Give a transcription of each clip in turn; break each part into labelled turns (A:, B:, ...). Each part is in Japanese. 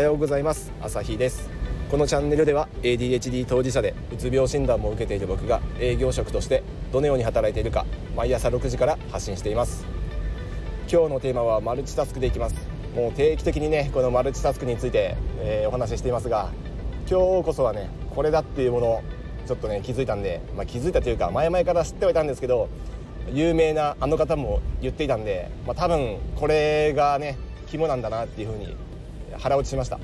A: はようございます。朝日です。このチャンネルでは ADHD 当事者でうつ病診断も受けている僕が営業職としてどのように働いているか毎朝6時から発信しています。今日のテーマはマルチタスクでいきます。もう定期的にねこのマルチタスクについて、えー、お話ししていますが今日こそはねこれだっていうものをちょっとね気づいたんで、まあ、気づいたというか前々から知ってはいたんですけど有名なあの方も言っていたんで、まあ、多分これがね肝なんだなっていうふうに腹落ちしました。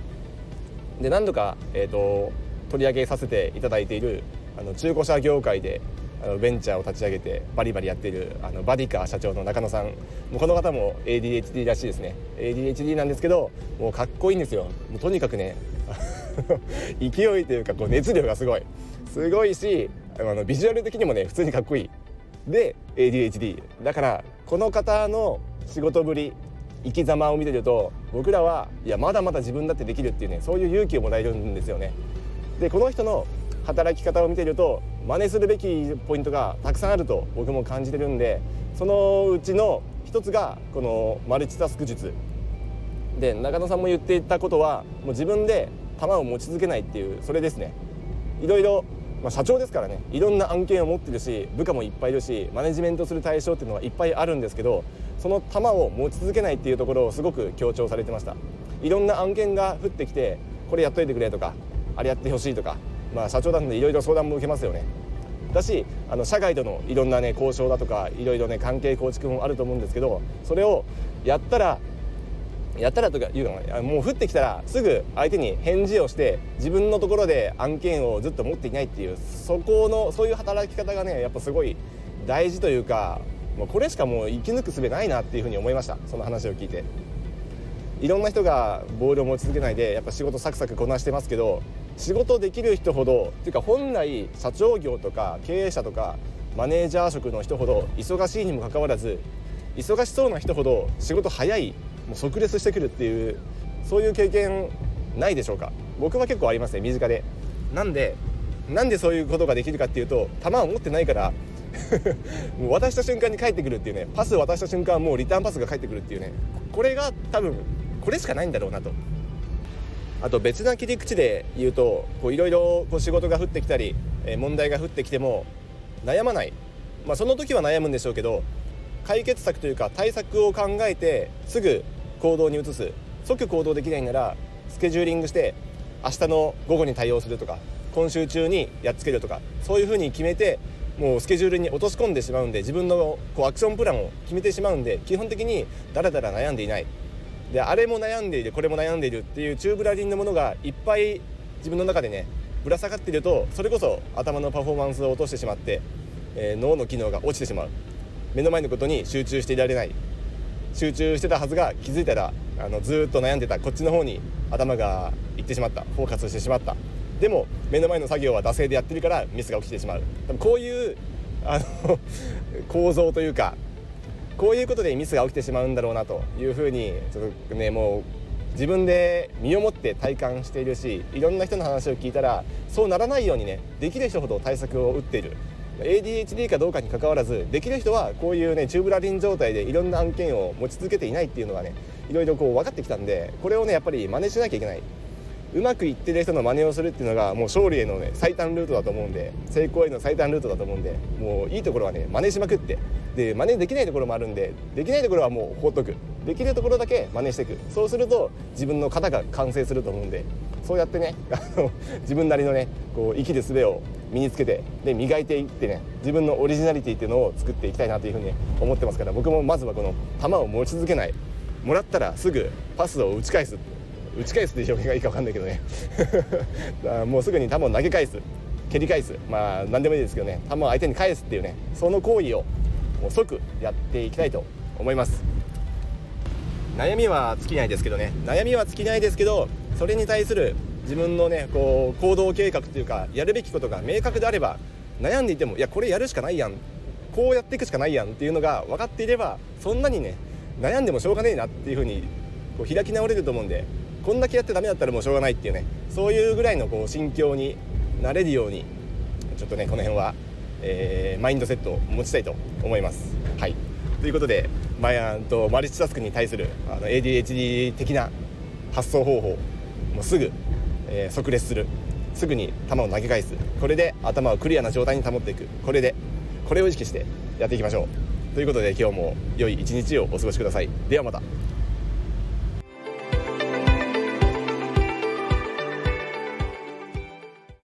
A: で何度か、えーと、取り上げさせていただいているあの中古車業界であのベンチャーを立ち上げてバリバリやってるあのバディカー社長の中野さん。もうこの方も ADHD らしいですね。ADHD なんですけどもうかっこいいんですよ。もうとにかくね 勢いというかこう熱量がすごい。すごいしあのビジュアル的にもね普通にかっこいい。で ADHD だからこの方の仕事ぶり生き様を見てると僕らはいやまだまだ自分だってできるっていうねそういう勇気をもらえるんですよね。でこの人の働き方を見てると真似するべきポイントがたくさんあると僕も感じてるんでそのうちの一つがこのマルチタスク術で中野さんも言っていたことはもう自分で球を持ち続けないっていうそれですねいろいろまあ、社長ですからね。いろんな案件を持ってるし部下もいっぱいいるしマネジメントする対象っていうのはいっぱいあるんですけどその球を持ち続けないっていうところをすごく強調されてました。いろんな案件が降ってきてこれやっといてくれとかあれやってほしいとか、まあ、社長なんでいろいろ相談も受けますよね。だしあの社外とのいろんなね交渉だとかいろいろね関係構築もあると思うんですけどそれをやったらやったらとか言うのもう降ってきたらすぐ相手に返事をして自分のところで案件をずっと持っていないっていうそこのそういう働き方がねやっぱすごい大事というかもうこれしかもう生き抜く術ないなっていうふうに思いましたその話を聞いて。いろんな人がボールを持ち続けないでやっぱ仕事サクサクこなしてますけど仕事できる人ほどっていうか本来社長業とか経営者とかマネージャー職の人ほど忙しいにもかかわらず忙しそうな人ほど仕事早いもう即レスしてくるっていうそういう経験ないでしょうか？僕は結構ありますね身近で。なんでなんでそういうことができるかっていうと球を持ってないから もう渡した瞬間に返ってくるっていうねパス渡した瞬間もうリターンパスが返ってくるっていうね。これが多分これしかないんだろうなと。あと別な切り口で言うといろいろ仕事が降ってきたり問題が降ってきても悩まない、まあ、その時は悩むんでしょうけど解決策というか対策を考えてすぐ行動に移す。即行動できないならスケジューリングして明日の午後に対応するとか今週中にやっつけるとかそういうふうに決めてもうスケジュールに落とし込んでしまうんで自分のこうアクションプランを決めてしまうんで基本的にだらだら悩んでいない。であれも悩んでいるこれも悩んでいるっていうチューブラリンのものがいっぱい自分の中でねぶら下がっているとそれこそ頭のパフォーマンスを落としてしまって、えー、脳の機能が落ちてしまう。目の前のことに集中していられない。集中してたはずが気づいたらあのずっと悩んでたこっちの方に頭がいってしまったフォーカスしてしまった。でも目の前の作業は惰性でやってるからミスが起きてしまう。多分こういうあの 構造というかこういうことでミスが起きてしまうんだろうなというふうにちょっとねもう自分で身をもって体感しているしいろんな人の話を聞いたらそうならないようにねできる人ほど対策を打っている。ADHD かどうかにかかわらずできる人はこういうねチューブラリン状態でいろんな案件を持ち続けていないっていうのがねいろいろこう分かってきたんでこれをねやっぱり真似しなきゃいけない。うまくいってる人の真似をするっていうのがもう勝利へのね最短ルートだと思うんで成功への最短ルートだと思うんでもういいところはね真似しまくってで真似できないところもあるんでできないところはもう放っとく。できるところだけ真似していく。そうすると自分の型が完成すると思うんでそうやってね あの自分なりのねこう生きる術を身につけてで磨いていってね自分のオリジナリティっていうのを作っていきたいなというふうに思ってますから僕もまずはこの球を持ち続けない。もらったらすぐパスを打ち返す。打ち返す表現がいいか分かんないけどね。もうすぐに球を投げ返す。蹴り返す。まあ何でもいいですけどね。球を相手に返すっていうね。その行為をもう即やっていきたいと思います。悩みは尽きないですけどね。悩みは尽きないですけどそれに対する自分のねこう行動計画というかやるべきことが明確であれば悩んでいてもいやこれやるしかないやん。こうやっていくしかないやんっていうのが分かっていればそんなにね悩んでもしょうがねえなっていうふうにこう開き直れると思うんでこんだけやってダメだったらもうしょうがないっていうね。そういうぐらいのこう心境になれるようにちょっとねこの辺は、えー、マインドセットを持ちたいと思います。はい。ということでマヤンとマルチタスクに対するあの ADHD 的な発想方法もうすぐ、えー、即レスする。すぐに球を投げ返す。これで頭をクリアな状態に保っていく。これでこれを意識してやっていきましょう。ということで今日も良い一日をお過ごしください。ではまた。